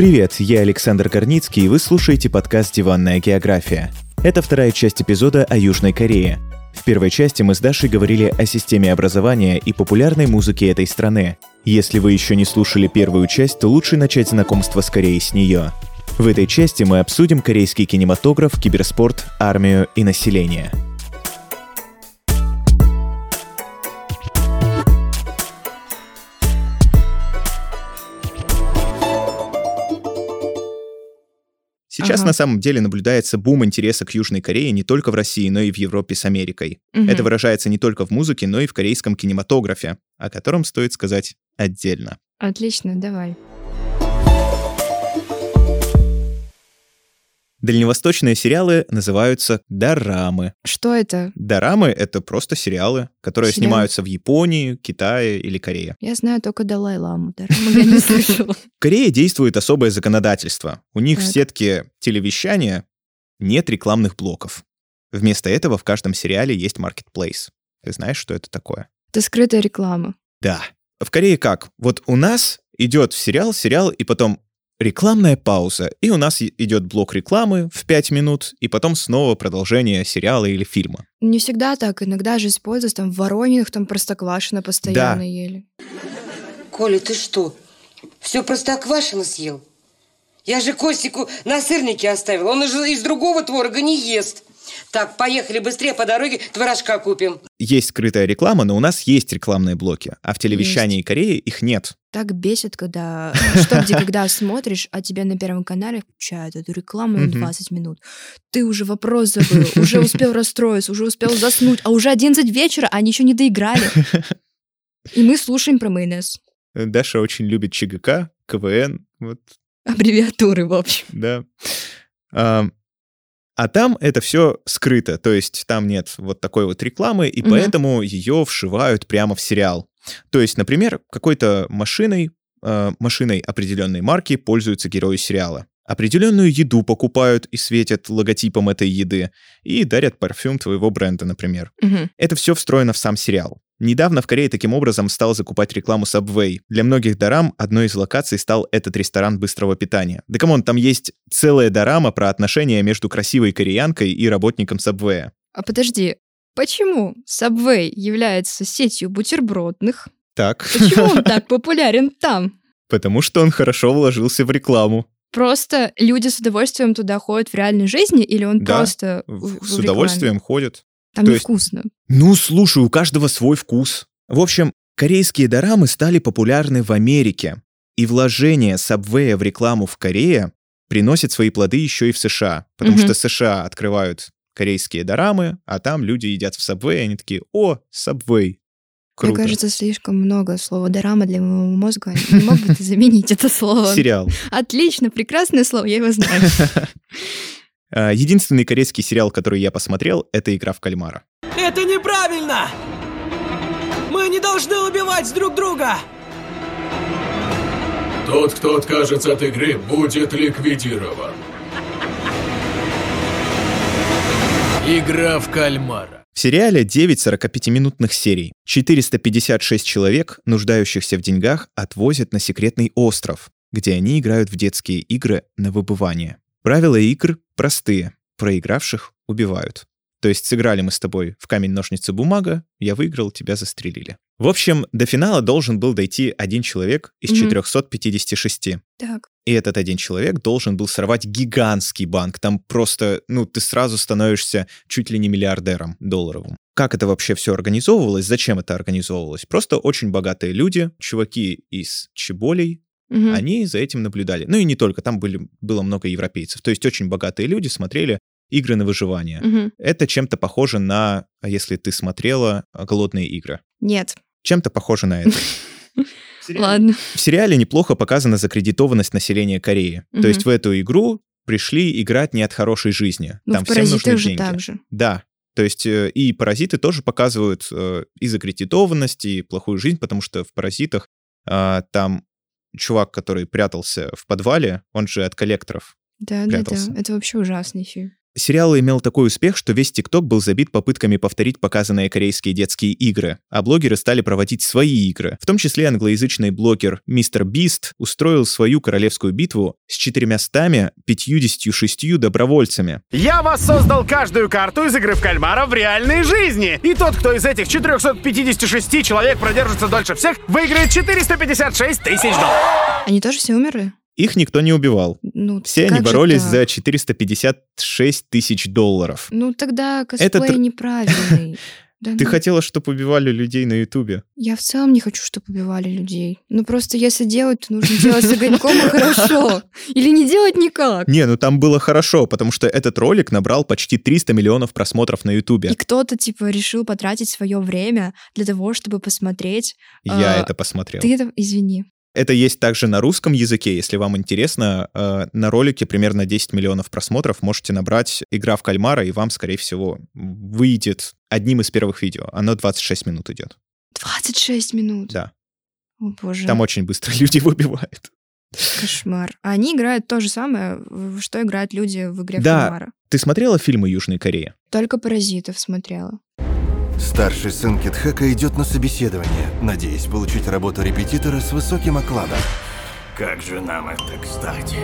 Привет, я Александр Корницкий, и вы слушаете подкаст «Диванная география». Это вторая часть эпизода о Южной Корее. В первой части мы с Дашей говорили о системе образования и популярной музыке этой страны. Если вы еще не слушали первую часть, то лучше начать знакомство с Кореей с нее. В этой части мы обсудим корейский кинематограф, киберспорт, армию и население – Сейчас ага. на самом деле наблюдается бум интереса к Южной Корее не только в России, но и в Европе с Америкой. Угу. Это выражается не только в музыке, но и в корейском кинематографе, о котором стоит сказать отдельно. Отлично, давай. Дальневосточные сериалы называются дорамы. Что это? Дорамы — это просто сериалы, которые Сериал? снимаются в Японии, Китае или Корее. Я знаю только Далай-ламу. Дораму я не слышала. В Корее действует особое законодательство. У них в сетке телевещания нет рекламных блоков. Вместо этого в каждом сериале есть marketplace. Ты знаешь, что это такое? Это скрытая реклама. Да. В Корее как? Вот у нас идет сериал, сериал, и потом рекламная пауза, и у нас идет блок рекламы в 5 минут, и потом снова продолжение сериала или фильма. Не всегда так, иногда же используют там в Воронинах, там простоквашино постоянно да. ели. Коля, ты что, все простоквашино съел? Я же Костику на сырнике оставил, он же из другого творога не ест. Так, поехали быстрее по дороге, творожка купим. Есть скрытая реклама, но у нас есть рекламные блоки, а в телевещании есть. Кореи их нет. Так бесит, когда что где, когда смотришь, а тебе на Первом канале включают эту рекламу на 20 минут. Ты уже вопрос забыл, уже успел расстроиться, уже успел заснуть, а уже 11 вечера, а они еще не доиграли. И мы слушаем про майонез. Даша очень любит ЧГК, КВН, вот. Аббревиатуры, в общем. Да. А там это все скрыто, то есть там нет вот такой вот рекламы, и угу. поэтому ее вшивают прямо в сериал. То есть, например, какой-то машиной, э, машиной определенной марки пользуются герои сериала. Определенную еду покупают и светят логотипом этой еды, и дарят парфюм твоего бренда, например. Угу. Это все встроено в сам сериал. Недавно в Корее таким образом стал закупать рекламу Subway. Для многих дарам одной из локаций стал этот ресторан быстрого питания. Да come on, там есть целая дорама про отношения между красивой кореянкой и работником Subway. А подожди, почему Subway является сетью бутербродных? Так. Почему он так популярен там? Потому что он хорошо вложился в рекламу. Просто люди с удовольствием туда ходят в реальной жизни, или он да, просто в, с удовольствием ходят. Там То невкусно. Есть, ну, слушай, у каждого свой вкус. В общем, корейские дорамы стали популярны в Америке, и вложение Subway в рекламу в Корее приносит свои плоды еще и в США, потому угу. что США открывают корейские дорамы, а там люди едят в Subway, и они такие, о, Subway, Круто. Мне кажется, слишком много слова «дорама» для моего мозга. Не мог бы ты заменить это слово? Сериал. Отлично, прекрасное слово, я его знаю. А, единственный корейский сериал, который я посмотрел, это «Игра в кальмара». Это неправильно! Мы не должны убивать друг друга! Тот, кто откажется от игры, будет ликвидирован. Игра в кальмара. В сериале 9 45-минутных серий. 456 человек, нуждающихся в деньгах, отвозят на секретный остров, где они играют в детские игры на выбывание. Правила игр простые. Проигравших убивают. То есть сыграли мы с тобой в камень-ножницы-бумага, я выиграл, тебя застрелили. В общем, до финала должен был дойти один человек из mm-hmm. 456. Так. И этот один человек должен был сорвать гигантский банк. Там просто, ну, ты сразу становишься чуть ли не миллиардером долларовым. Как это вообще все организовывалось? Зачем это организовывалось? Просто очень богатые люди, чуваки из Чеболей, Угу. Они за этим наблюдали. Ну и не только, там были, было много европейцев. То есть очень богатые люди смотрели игры на выживание. Угу. Это чем-то похоже на, а если ты смотрела «Голодные игры». Нет. Чем-то похоже на это. Ладно. В сериале неплохо показана закредитованность населения Кореи. То есть в эту игру пришли играть не от хорошей жизни. Ну, Там всем нужны деньги. Так же. Да. То есть э, и паразиты тоже показывают э, и закредитованность, и плохую жизнь, потому что в паразитах а, там чувак, который прятался в подвале, он же от коллекторов да, прятался. да, да. Это вообще ужасный фильм. Сериал имел такой успех, что весь ТикТок был забит попытками повторить показанные корейские детские игры, а блогеры стали проводить свои игры. В том числе англоязычный блогер Мистер Бист устроил свою королевскую битву с 456 добровольцами. Я воссоздал каждую карту из игры в кальмара в реальной жизни. И тот, кто из этих 456 человек продержится дольше всех, выиграет 456 тысяч долларов. Они тоже все умерли? Их никто не убивал. Ну, Все они боролись так? за 456 тысяч долларов. Ну, тогда косплей Это неправильный. Да Ты ну, хотела, чтобы убивали людей на Ютубе? Я в целом не хочу, чтобы убивали людей. Ну, просто если делать, то нужно делать с огоньком и хорошо. Или не делать никак. Не, ну там было хорошо, потому что этот ролик набрал почти 300 миллионов просмотров на Ютубе. И кто-то, типа, решил потратить свое время для того, чтобы посмотреть. Я а, это посмотрел. Ты это... Извини. Это есть также на русском языке, если вам интересно. э, На ролике примерно 10 миллионов просмотров можете набрать «Игра в кальмара», и вам, скорее всего, выйдет одним из первых видео. Оно 26 минут идет. 26 минут. Да. О, боже. Там очень быстро люди выбивают. Кошмар. А они играют то же самое, в что играют люди в игре в Да. кальмара. Ты смотрела фильмы Южной Кореи? Только паразитов смотрела. Старший сын Китхека идет на собеседование, надеясь получить работу репетитора с высоким окладом. Как же нам это кстати?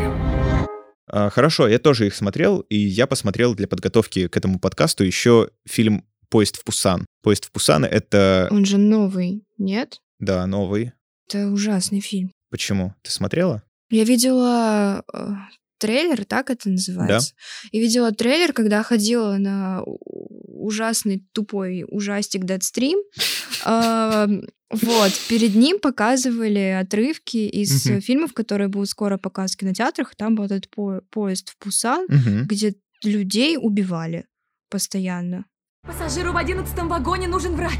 А, Хорошо, я тоже их смотрел, и я посмотрел для подготовки к этому подкасту еще фильм «Поезд в Пусан». «Поезд в Пусан» — это, Он же новый, нет? да, новый. Это ужасный фильм. Почему? Ты смотрела? Я видела э, трейлер, так это называется. И видела трейлер, когда ходила на ужасный тупой ужастик Deadstream. А, Вот, перед ним показывали отрывки из фильмов, которые будут скоро показывать в кинотеатрах. Там был этот по- поезд в Пусан, где людей убивали постоянно. Пассажиру в одиннадцатом вагоне нужен врач.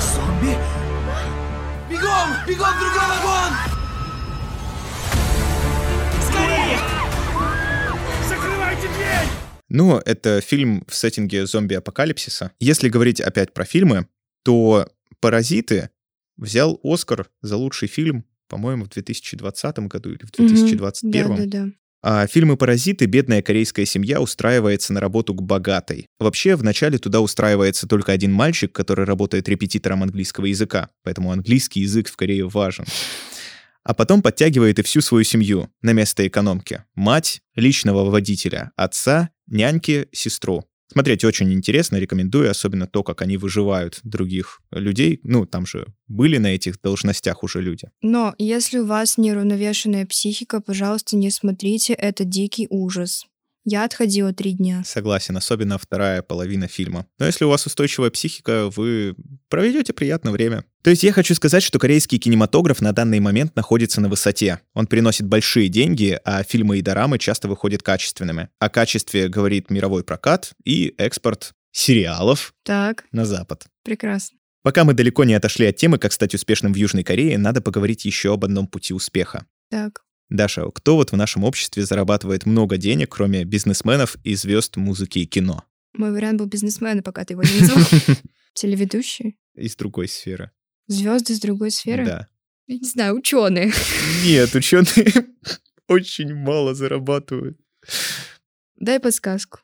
Зомби? Бегом! Бегом в другой вагон! Закрывайте дверь! Ну, это фильм в сеттинге зомби-апокалипсиса. Если говорить опять про фильмы, то «Паразиты» взял Оскар за лучший фильм, по-моему, в 2020 году или в 2021. Да-да-да. А фильмы «Паразиты» бедная корейская семья устраивается на работу к богатой. Вообще, вначале туда устраивается только один мальчик, который работает репетитором английского языка, поэтому английский язык в Корее важен. А потом подтягивает и всю свою семью на место экономки. Мать, личного водителя, отца, няньки, сестру. Смотреть очень интересно, рекомендую, особенно то, как они выживают других людей. Ну, там же были на этих должностях уже люди. Но если у вас неуравновешенная психика, пожалуйста, не смотрите, это дикий ужас. Я отходила три дня. Согласен, особенно вторая половина фильма. Но если у вас устойчивая психика, вы проведете приятное время. То есть я хочу сказать, что корейский кинематограф на данный момент находится на высоте. Он приносит большие деньги, а фильмы и дорамы часто выходят качественными. О качестве говорит мировой прокат и экспорт сериалов Так, на Запад. прекрасно. Пока мы далеко не отошли от темы, как стать успешным в Южной Корее, надо поговорить еще об одном пути успеха. Так. Даша, кто вот в нашем обществе зарабатывает много денег, кроме бизнесменов и звезд музыки и кино? Мой вариант был бизнесмена, пока ты его не назвал. Телеведущий. Из другой сферы. Звезды с другой сферы. Да. Я не знаю, ученые. Нет, ученые очень мало зарабатывают. Дай подсказку.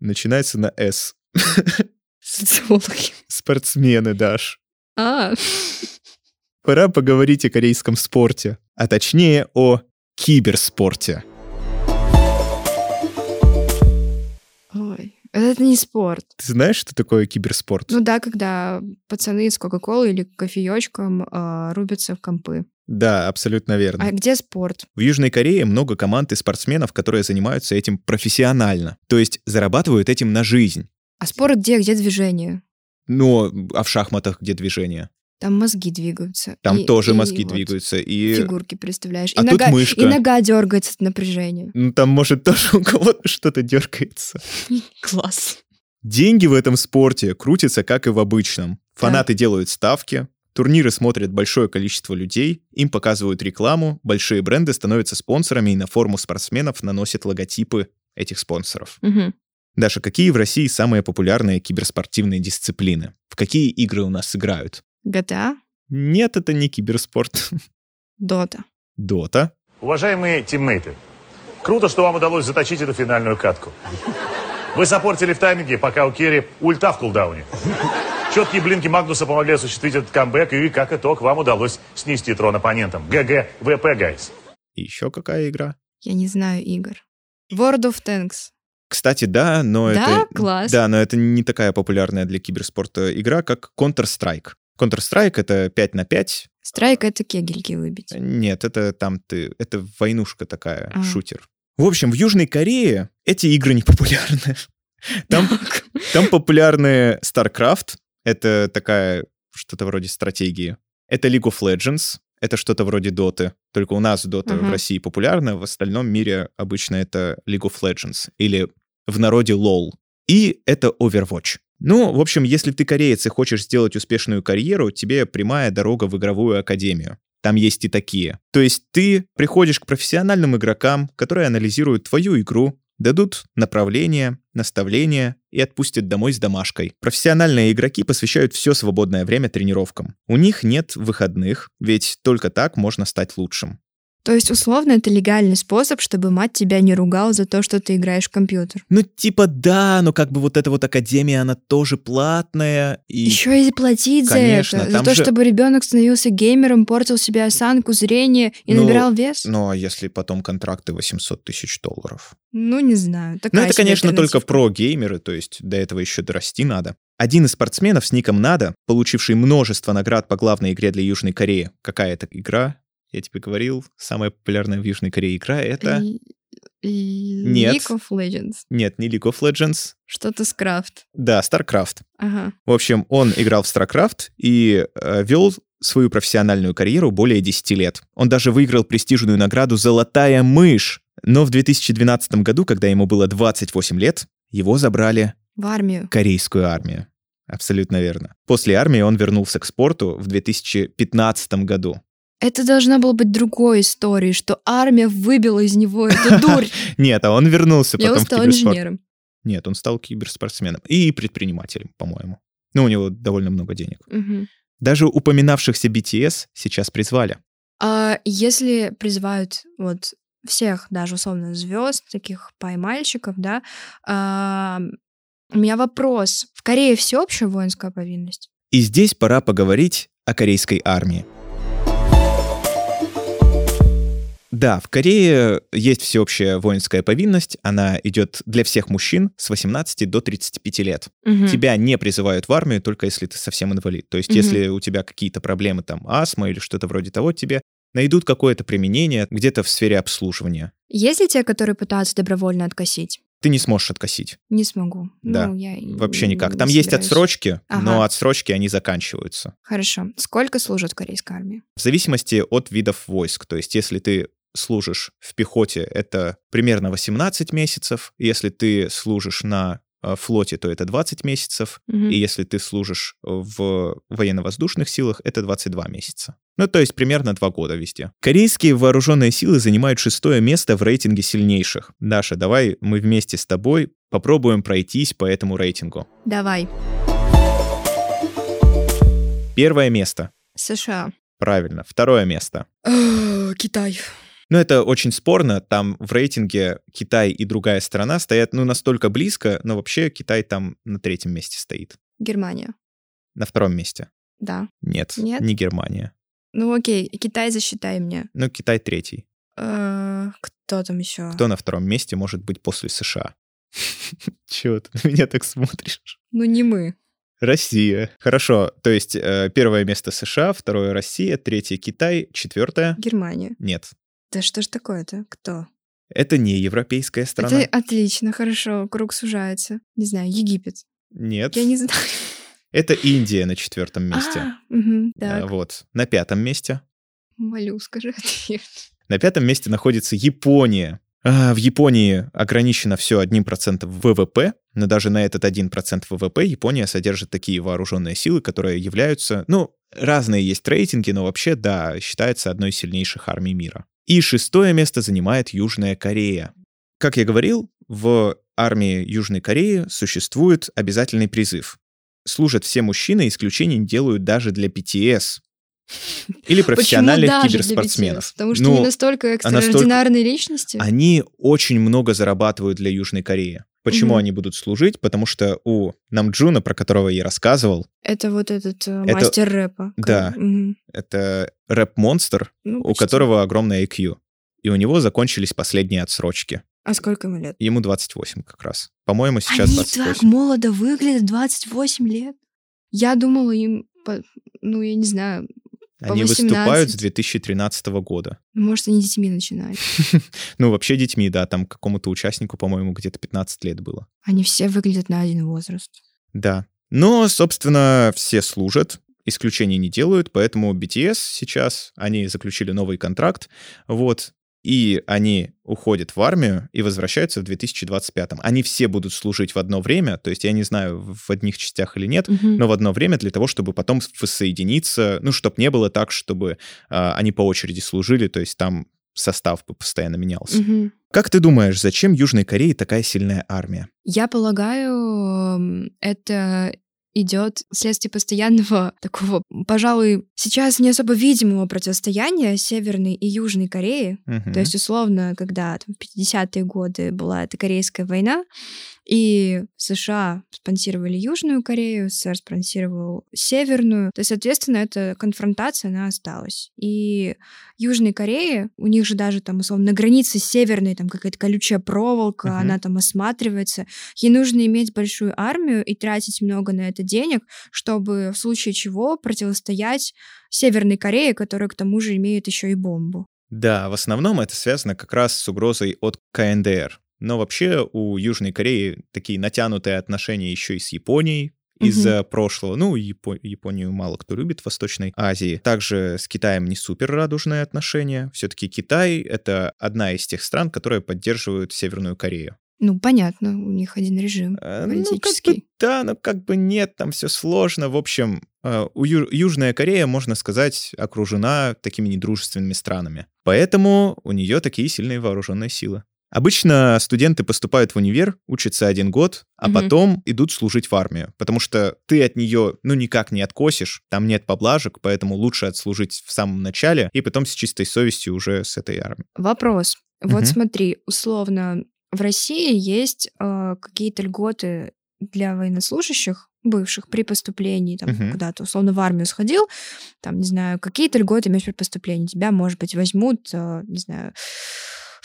Начинается на «С». Социологи. Спортсмены, Даш. А, Пора поговорить о корейском спорте, а точнее о киберспорте. ой, это не спорт. Ты знаешь, что такое киберспорт? Ну да, когда пацаны с Кока-Колой или кофеечком а, рубятся в компы. Да, абсолютно верно. А где спорт? В Южной Корее много команд и спортсменов, которые занимаются этим профессионально. То есть зарабатывают этим на жизнь. А спорт где? Где движение? Но а в шахматах где движение? Там мозги двигаются. Там И- тоже и мозги вот двигаются. И Фигурки представляешь. А и, тут нога, мышка. и нога дергается от напряжения. ну, там, может, тоже у кого-то что-то дергается. Класс. Деньги в этом спорте крутятся, как и в обычном. Фанаты делают ставки, турниры смотрят большое количество людей, им показывают рекламу, большие бренды становятся спонсорами и на форму спортсменов наносят логотипы этих спонсоров. Мгм. Даша, какие в России самые популярные киберспортивные дисциплины? В какие игры у нас играют? GTA, Нет, это не киберспорт. Дота. Дота. Уважаемые тиммейты, круто, что вам удалось заточить эту финальную катку. Вы сопортили в тайминге, пока у Керри ульта в кулдауне. Четкие блинки Магнуса помогли осуществить этот камбэк, и как итог вам удалось снести трон оппонентам. GG, WP, guys. И еще какая игра? Я не знаю игр. World of Tanks. Кстати, да, но Да? это... Класс. Да, но это не такая популярная для киберспорта игра, как Counter-Strike. Counter-Strike — это 5 на 5. Страйк — это кегельки выбить. Нет, это там ты... Это войнушка такая, А. шутер. В общем, в Южной Корее эти игры не популярны. Там, там популярны StarCraft, это такая что-то вроде стратегии. Это League of Legends, это что-то вроде Доты. Только у нас Дота в Мгм. России популярна, в остальном мире обычно это League of Legends или в народе LOL. И это Overwatch. Ну, в общем, если ты кореец и хочешь сделать успешную карьеру, тебе прямая дорога в игровую академию. Там есть и такие. То есть ты приходишь к профессиональным игрокам, которые анализируют твою игру, дадут направление, наставления и отпустят домой с домашкой. Профессиональные игроки посвящают все свободное время тренировкам. У них нет выходных, ведь только так можно стать лучшим. То есть, условно, это легальный способ, чтобы мать тебя не ругал за то, что ты играешь в компьютер. Ну, типа, да, но как бы вот эта вот академия, она тоже платная. И... Еще и платить Конечно, за это. За то, же- чтобы ребенок становился геймером, портил себе осанку, зрение и Ну, набирал вес. Ну, а если потом контракты 800 тысяч долларов? Ну, не знаю. Ну, Такая это, себе конечно, только альтернативка. про-геймеры, то есть до этого еще дорасти надо. Один из спортсменов с ником Нада, получивший множество наград по главной игре для Южной Кореи. Какая это игра? Я тебе говорил, самая популярная в Южной Корее игра — это... Нет. League of Legends. Нет, не League of Legends. Что-то с крафт. Да, StarCraft. Ага. В общем, он играл в StarCraft и э, вел свою профессиональную карьеру более 10 лет. Он даже выиграл престижную награду «Золотая мышь». Но в 2012 году, когда ему было 28 лет, его забрали В армию. корейскую армию. Абсолютно верно. После армии он вернулся к спорту в 2015 году. Это должна была быть другой историей, что армия выбила из него эту дурь. Нет, а он вернулся потом в киберспорт. инженером. Нет, он стал киберспортсменом и предпринимателем, по-моему. Ну, у него довольно много денег. Даже упоминавшихся BTS сейчас призвали. А если призывают вот всех, даже условно звезд, таких поймальщиков, да, а, у меня вопрос. В Корее всеобщая воинская повинность? И здесь пора поговорить о корейской армии. Да, в Корее есть всеобщая воинская повинность. Она идет для всех мужчин с 18 до 35 лет. Мгм. Тебя не призывают в армию, только если ты совсем инвалид. То есть, Мгм. если у тебя какие-то проблемы, там, астма или что-то вроде того, тебе найдут какое-то применение где-то в сфере обслуживания. Есть ли те, которые пытаются добровольно откосить? Ты не сможешь откосить. Не смогу. Да, Ну, я Вообще никак. Там есть собираюсь. отсрочки, но Ага. отсрочки, они заканчиваются. Хорошо. Сколько служат корейской армии? В зависимости от видов войск. То есть, если ты служишь в пехоте, это примерно 18 месяцев. Если ты служишь на э, флоте, то это 20 месяцев. Мгм. И если ты служишь в военно-воздушных силах, это 22 месяца. Ну, то есть примерно 2 года везде. Корейские вооруженные силы занимают шестое место в рейтинге сильнейших. Даша, давай мы вместе с тобой попробуем пройтись по этому рейтингу. Давай. Первое место. США. Правильно. Второе место. Китай. Ну, это очень спорно. Там в рейтинге Китай и другая страна стоят, ну, настолько близко, но вообще Китай там на третьем месте стоит. Германия. На втором месте. Да. Нет, Нет? не Германия. Ну окей, Китай засчитай мне. Ну, Китай третий. Э, Кто там еще? Кто на втором месте может быть после США? Чего ты на меня так смотришь? Ну не мы. Россия. Хорошо, то есть э, первое место США, второе Россия, третье Китай, четвертое... Германия. Нет. Да что ж такое-то? Кто? Это не европейская страна. Это отлично, хорошо, круг сужается. Не знаю, Египет. Нет. Я не знаю. Это Индия на четвертом месте. А, мгм, А, Вот. На пятом месте. молю, скажи ответ. На пятом месте находится Япония. А, в Японии ограничено все 1% ВВП, но даже на этот 1% ВВП Япония содержит такие вооруженные силы, которые являются, ну, разные есть рейтинги, но вообще, да, считается одной из сильнейших армий мира. И шестое место занимает Южная Корея. Как я говорил, в армии Южной Кореи существует обязательный призыв. Служат все мужчины, исключений не делают даже для BTS. Или профессиональных Почему киберспортсменов. BTS? Потому что Ну, они настолько настолько- экстраординарные личности. Они очень много зарабатывают для Южной Кореи. Почему Мгм. они будут служить? Потому что у Намджуна, про которого я рассказывал, Это вот этот э, Это- мастер рэпа. Да. Мгм. это рэп-монстр, Ну, у которого огромный IQ. И у него закончились последние отсрочки. А сколько ему лет? Ему 28 как раз. По-моему, сейчас Они 28. так молодо выглядят, 28 лет. Я думала им, ну, я не знаю, Они 18. выступают с 2013 года. может, они детьми начинали. Ну, вообще детьми, да, там какому-то участнику, по-моему, где-то 15 лет было. Они все выглядят на один возраст. Да. Но, собственно, все служат, исключений не делают, поэтому BTS сейчас, они заключили новый контракт, вот, и они уходят в армию и возвращаются в 2025. Они все будут служить в одно время, то есть я не знаю, в одних частях или нет, Мгм. но в одно время для того, чтобы потом воссоединиться, ну, чтобы не было так, чтобы а, они по очереди служили, то есть там состав бы постоянно менялся. Мгм. Как ты думаешь, зачем Южной Корее такая сильная армия? Я полагаю, м, это идет вследствие постоянного такого, пожалуй, сейчас не особо видимого противостояния Северной и Южной Кореи. Мгм. То есть, условно, когда там, в 50-е годы была эта Корейская война, и США спонсировали Южную Корею, СССР спонсировал Северную. То есть, соответственно, эта конфронтация, она осталась. И Южной Корее, у них же даже там, условно, на границе Северной там какая-то колючая проволока, Мгм. она там осматривается. Ей нужно иметь большую армию и тратить много на это денег, чтобы в случае чего противостоять Северной Корее, которая к тому же имеет еще и бомбу. Да, в основном это связано как раз с угрозой от КНДР. Но вообще у Южной Кореи такие натянутые отношения еще и с Японией из-за прошлого. Ну, Япо- Японию мало кто любит в Восточной Азии. Также с Китаем не супер радужные отношения. Все-таки Китай — это одна из тех стран, которые поддерживают Северную Корею. Ну, понятно, у них один режим Э, Ну, как бы политический. да, но как бы нет, там все сложно. В общем, э, у Ю- Южная Корея, можно сказать, окружена такими недружественными странами. Поэтому у нее такие сильные вооруженные силы. Обычно студенты поступают в универ, учатся один год, а Мгм. потом идут служить в армию, потому что ты от нее, ну, никак не откосишь, там нет поблажек, поэтому лучше отслужить в самом начале и потом с чистой совестью уже с этой армией. Вопрос. Вот Мгм. смотри, условно, в России есть э, какие-то льготы для военнослужащих бывших при поступлении, там, Мгм. куда-то, условно, в армию сходил, там, не знаю, какие-то льготы имеешь при поступлении. Тебя, может быть, возьмут, э, не знаю,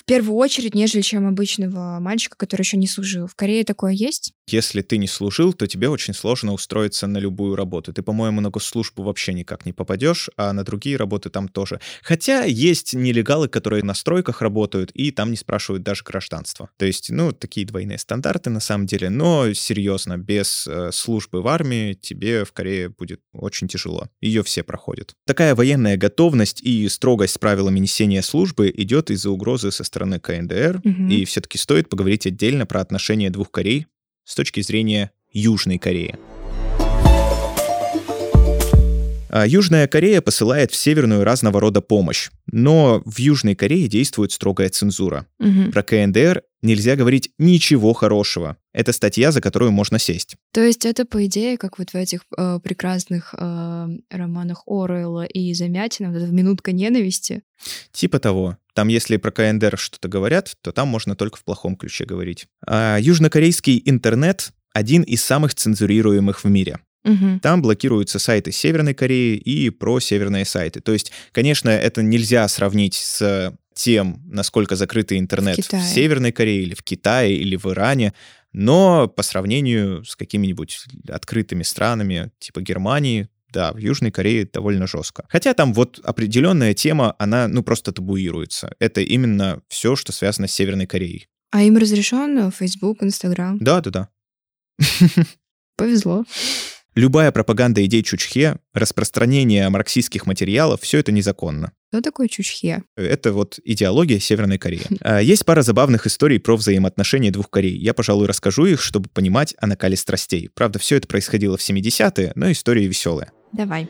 в первую очередь, нежели чем обычного мальчика, который еще не служил. В Корее такое есть? Если ты не служил, то тебе очень сложно устроиться на любую работу. Ты, по-моему, на госслужбу вообще никак не попадешь, а на другие работы там тоже. Хотя есть нелегалы, которые на стройках работают, и там не спрашивают даже гражданство. То есть, ну, такие двойные стандарты на самом деле. Но серьезно, без э, службы в армии тебе в Корее будет очень тяжело. Ее все проходят. Такая военная готовность и строгость с правилами несения службы идет из-за угрозы со стороны КНДР. Мгм. И все-таки стоит поговорить отдельно про отношения двух Корей с точки зрения Южной Кореи. А Южная Корея посылает в Северную разного рода помощь, но в Южной Корее действует строгая цензура. Мгм. Про КНДР нельзя говорить ничего хорошего. Это статья, за которую можно сесть. То есть это, по идее, как вот в этих э, прекрасных э, романах Оруэлла и Замятина, вот эта минутка ненависти. Типа того. Там, если про КНДР что-то говорят, то там можно только в плохом ключе говорить. А южнокорейский интернет — один из самых цензурируемых в мире. Мгм. Там блокируются сайты Северной Кореи и просеверные сайты. То есть, конечно, это нельзя сравнить с тем, насколько закрытый интернет в, Китае. Северной Корее или в Китае или в Иране, но по сравнению с какими-нибудь открытыми странами типа Германии, да, в Южной Корее довольно жестко. Хотя там вот определенная тема, она ну просто табуируется. Это именно все, что связано с Северной Кореей. А им разрешен Facebook, Instagram? Да, да, да. Повезло. Любая пропаганда идей Чучхе, распространение марксистских материалов, все это незаконно. Кто такой Чучхе? Это вот идеология Северной Кореи. А, Есть пара забавных историй про взаимоотношения двух Корей. Я, пожалуй, расскажу их, чтобы понимать о накале страстей. Правда, все это происходило в 70-е, но истории веселые. Давай.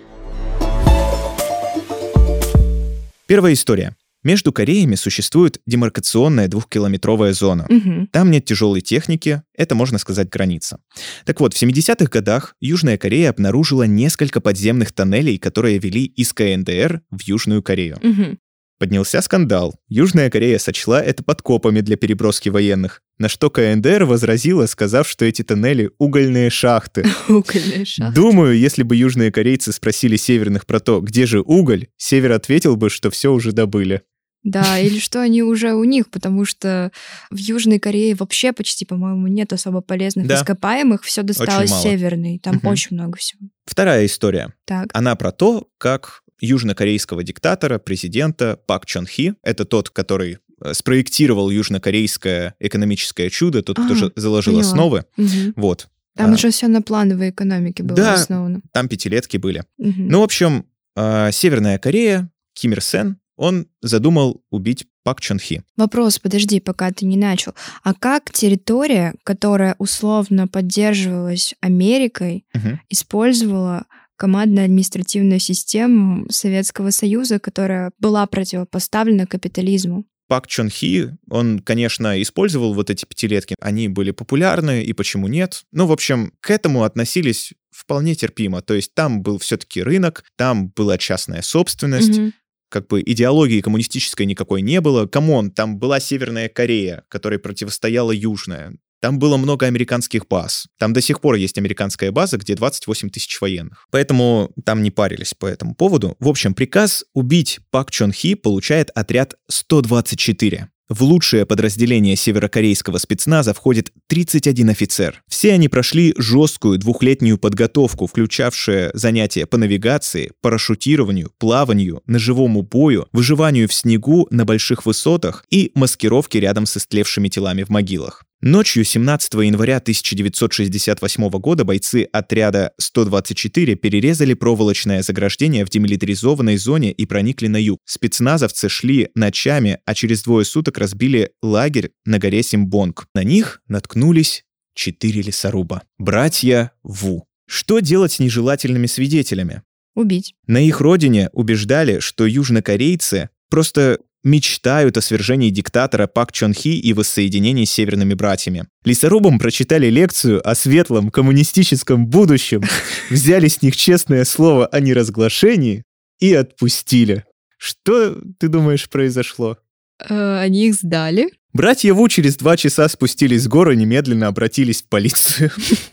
Первая история. Между Кореями существует демаркационная двухкилометровая зона. Мгм. Там нет тяжелой техники, это, можно сказать, граница. Так вот, в 70-х годах Южная Корея обнаружила несколько подземных тоннелей, которые вели из КНДР в Южную Корею. Мгм. Поднялся скандал. Южная Корея сочла это подкопами для переброски военных. На что КНДР возразила, сказав, что эти тоннели — угольные шахты. Угольная шахта. Думаю, если бы южные корейцы спросили северных про то, где же уголь, север ответил бы, что все уже добыли. Да, или что они уже у них, потому что в Южной Корее вообще почти, по-моему, нет особо полезных Да. ископаемых, все досталось. Северной, там Мгм. очень много всего. Вторая история. Так, Она про то, как южнокорейского диктатора, президента Пак Чон Хи, это тот, который э, спроектировал южнокорейское экономическое чудо, тот, кто А, же заложил поняла. основы. Мгм. Вот. там А, уже все на плановой экономике было Да. основано. Там пятилетки были. Мгм. Ну, в общем, э, Северная Корея, Ким Ир Сен, он задумал убить Пак Чон Хи. Вопрос, подожди, пока ты не начал. А как территория, которая условно поддерживалась Америкой, Мгм. использовала командно-административную систему Советского Союза, которая была противопоставлена капитализму? Пак Чон Хи, он, конечно, использовал вот эти пятилетки, они были популярны, и почему нет? Ну, в общем, к этому относились вполне терпимо. То есть там был все-таки рынок, там была частная собственность, Мгм. Как бы идеологии коммунистической никакой не было. Come on, там была Северная Корея, которой противостояла Южная. Там было много американских баз. Там до сих пор есть американская база, где 28 тысяч военных. Поэтому там не парились по этому поводу. В общем, приказ убить Пак Чон Хи получает отряд 124. В лучшее подразделение северокорейского спецназа входит 31 офицер. Все они прошли жесткую двухлетнюю подготовку, включавшую занятия по навигации, парашютированию, плаванию, ножевому бою, выживанию в снегу на больших высотах и маскировке рядом с истлевшими телами в могилах. Ночью 17 января 1968 года бойцы отряда 124 перерезали проволочное заграждение в демилитаризованной зоне и проникли на юг. Спецназовцы шли ночами, а через двое суток разбили лагерь на горе Симбонг. На них наткнулись четыре лесоруба. Братья Ву. Что делать с нежелательными свидетелями? Убить. На их родине убеждали, что южнокорейцы просто мечтают о свержении диктатора Пак Чон Хи и воссоединении с северными братьями. Лесорубам прочитали лекцию о светлом коммунистическом будущем, взяли с них честное слово о неразглашении и отпустили. Что, ты думаешь, произошло? Э, Они их сдали. Братья Ву через два часа спустились с горы и немедленно обратились в полицию.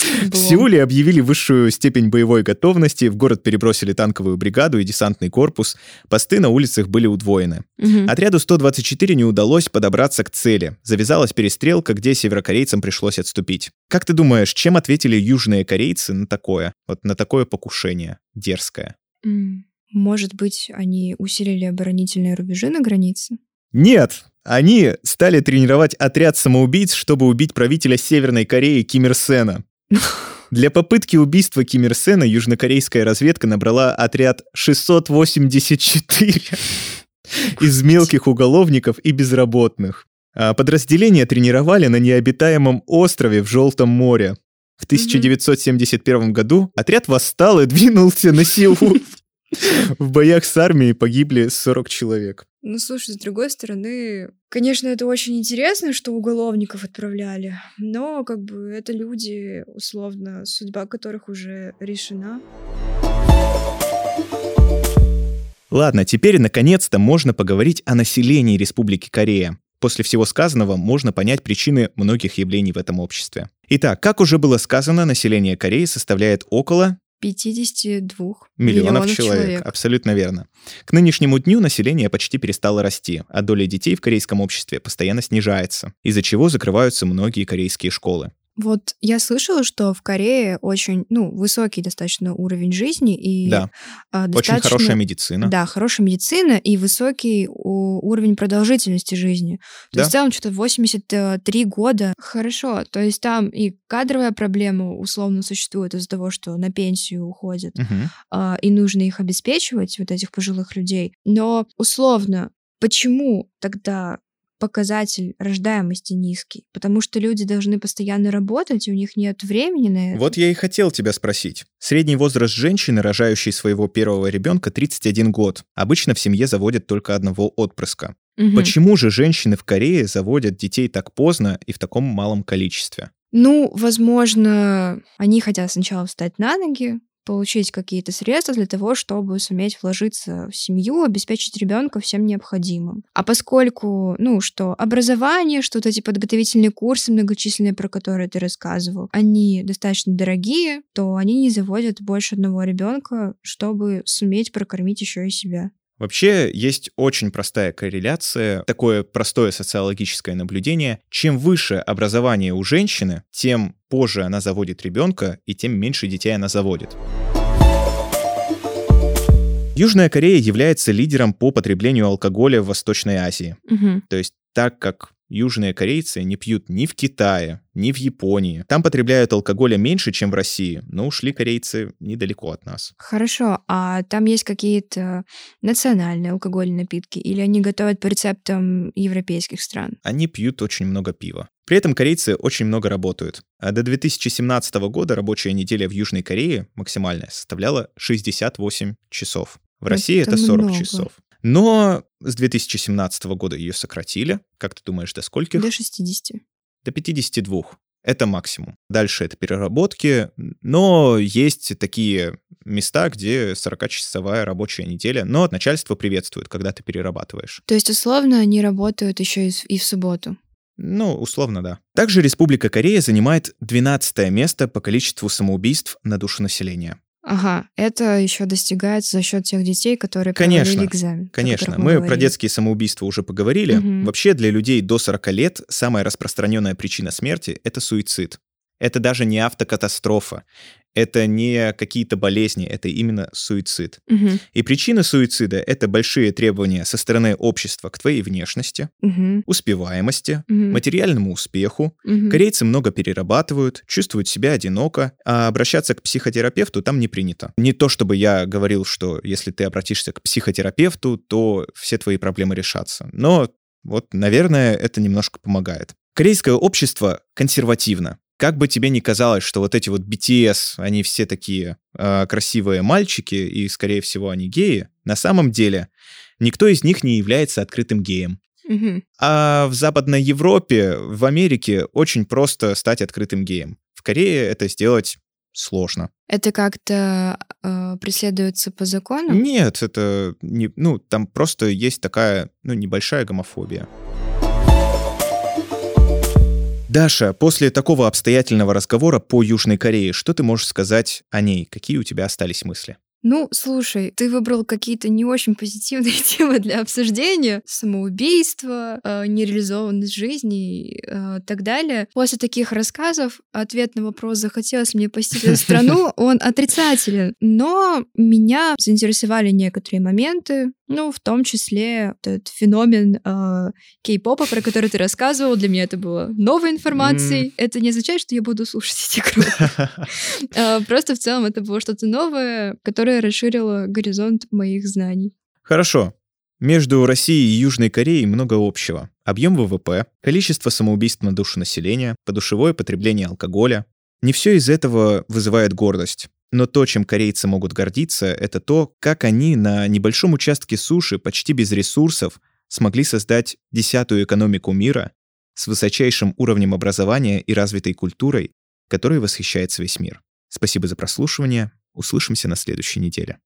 В. Сеуле объявили высшую степень боевой готовности, в город перебросили танковую бригаду и десантный корпус, посты на улицах были удвоены. Мгм. Отряду 124 не удалось подобраться к цели. Завязалась перестрелка, где северокорейцам пришлось отступить. Как ты думаешь, чем ответили южные корейцы на такое? Вот на такое покушение дерзкое? Может быть, они усилили оборонительные рубежи на границе? Нет! Они стали тренировать отряд самоубийц, чтобы убить правителя Северной Кореи Ким Ир Сена. Для попытки убийства Ким Ир Сена южнокорейская разведка набрала отряд 684 из мелких уголовников и безработных. А подразделение тренировали на необитаемом острове в Желтом море. В 1971 году отряд восстал и двинулся на Сеул. В боях с армией погибли 40 человек. Ну, слушай, с другой стороны, конечно, это очень интересно, что уголовников отправляли, но как бы это люди, условно, судьба которых уже решена. Ладно, теперь наконец-то можно поговорить о населении Республики Корея. После всего сказанного можно понять причины многих явлений в этом обществе. Итак, как уже было сказано, население Кореи составляет около 52 миллионов, человек. Абсолютно верно. К нынешнему дню население почти перестало расти, а доля детей в корейском обществе постоянно снижается, из-за чего закрываются многие корейские школы. Вот я слышала, что в Корее очень, ну, высокий достаточно уровень жизни и Да. а, Очень достаточно- хорошая медицина. Да, хорошая медицина и высокий уровень продолжительности жизни. То Да. есть в целом что-то 83 года. Хорошо. То есть там и кадровая проблема условно существует из-за того, что на пенсию уходят, а, и нужно их обеспечивать, вот этих пожилых людей. Но условно, почему тогда показатель рождаемости низкий? Потому что люди должны постоянно работать, и у них нет времени на это. Вот я и хотел тебя спросить. Средний возраст женщины, рожающей своего первого ребенка, 31 год. Обычно в семье заводят только одного отпрыска. Мгм. Почему же женщины в Корее заводят детей так поздно и в таком малом количестве? Ну, возможно, они хотят сначала встать на ноги, получить какие-то средства для того, чтобы суметь вложиться в семью, обеспечить ребенка всем необходимым. А поскольку, ну, что образование, что вот эти подготовительные курсы многочисленные, про которые ты рассказывал, они достаточно дорогие, то они не заводят больше одного ребенка, чтобы суметь прокормить еще и себя. Вообще есть очень простая корреляция, такое простое социологическое наблюдение. Чем выше образование у женщины, тем позже она заводит ребенка и тем меньше детей она заводит. Южная Корея является лидером по потреблению алкоголя в Восточной Азии. Угу. То есть так как южные корейцы не пьют ни в Китае, ни в Японии. Там потребляют алкоголя меньше, чем в России, но ушли корейцы недалеко от нас. Хорошо, а там есть какие-то национальные алкогольные напитки или они готовят по рецептам европейских стран? Они пьют очень много пива. При этом корейцы очень много работают. А до 2017 года рабочая неделя в Южной Корее максимальная составляла 68 часов. В России это, это 40 много. часов. Но с 2017 года ее сократили. Как ты думаешь, до скольких? До 60. До 52. Это максимум. Дальше это переработки, но есть такие места, где 40-часовая рабочая неделя, но начальство приветствует, когда ты перерабатываешь. То есть, условно, они работают еще и в субботу? Ну, условно, да. Также Республика Корея занимает 12 место по количеству самоубийств на душу населения. Ага, это еще достигается за счет тех детей, которые конечно, провалили экзамен. Конечно, мы, мы про детские самоубийства уже поговорили. Угу. Вообще для людей до 40 лет самая распространенная причина смерти — это суицид. Это даже не автокатастрофа это не какие-то болезни, это именно суицид. Угу. И причина суицида — это большие требования со стороны общества к твоей внешности, угу. успеваемости, угу. материальному успеху. Угу. Корейцы много перерабатывают, чувствуют себя одиноко, а обращаться к психотерапевту там не принято. Не то чтобы я говорил, что если ты обратишься к психотерапевту, то все твои проблемы решатся. Но вот, наверное, это немножко помогает. Корейское общество консервативно как бы тебе ни казалось, что вот эти вот BTS, они все такие э, красивые мальчики, и, скорее всего, они геи, на самом деле никто из них не является открытым геем. Угу. А в Западной Европе, в Америке очень просто стать открытым геем. В Корее это сделать сложно. Это как-то э, преследуется по закону? Нет, это не, ну там просто есть такая ну небольшая гомофобия. Даша, после такого обстоятельного разговора по Южной Корее, что ты можешь сказать о ней? Какие у тебя остались мысли? Ну, слушай, ты выбрал какие-то не очень позитивные темы для обсуждения. Самоубийство, э, нереализованность жизни и э, так далее. После таких рассказов ответ на вопрос, захотелось мне посетить эту страну, он отрицателен. Но меня заинтересовали некоторые моменты, ну, в том числе этот феномен э, кей-попа, про который ты рассказывал. Для меня это было новой информацией. Mm. Это не означает, что я буду слушать эти группы. Э, просто в целом это было что-то новое, которое которая расширила горизонт моих знаний. Хорошо. Между Россией и Южной Кореей много общего. Объем ВВП, количество самоубийств на душу населения, подушевое потребление алкоголя. Не все из этого вызывает гордость. Но то, чем корейцы могут гордиться, это то, как они на небольшом участке суши, почти без ресурсов, смогли создать десятую экономику мира с высочайшим уровнем образования и развитой культурой, которой восхищается весь мир. Спасибо за прослушивание. Услышимся на следующей неделе.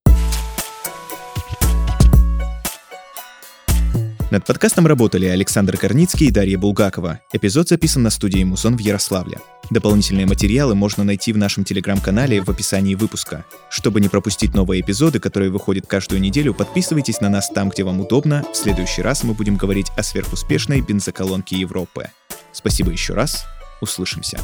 Над подкастом работали Александр Корницкий и Дарья Булгакова. Эпизод записан на студии Музон в Ярославле. Дополнительные материалы можно найти в нашем телеграм-канале в описании выпуска. Чтобы не пропустить новые эпизоды, которые выходят каждую неделю, подписывайтесь на нас там, где вам удобно. В следующий раз мы будем говорить о сверхуспешной бензоколонке Европы. Спасибо еще раз. Услышимся.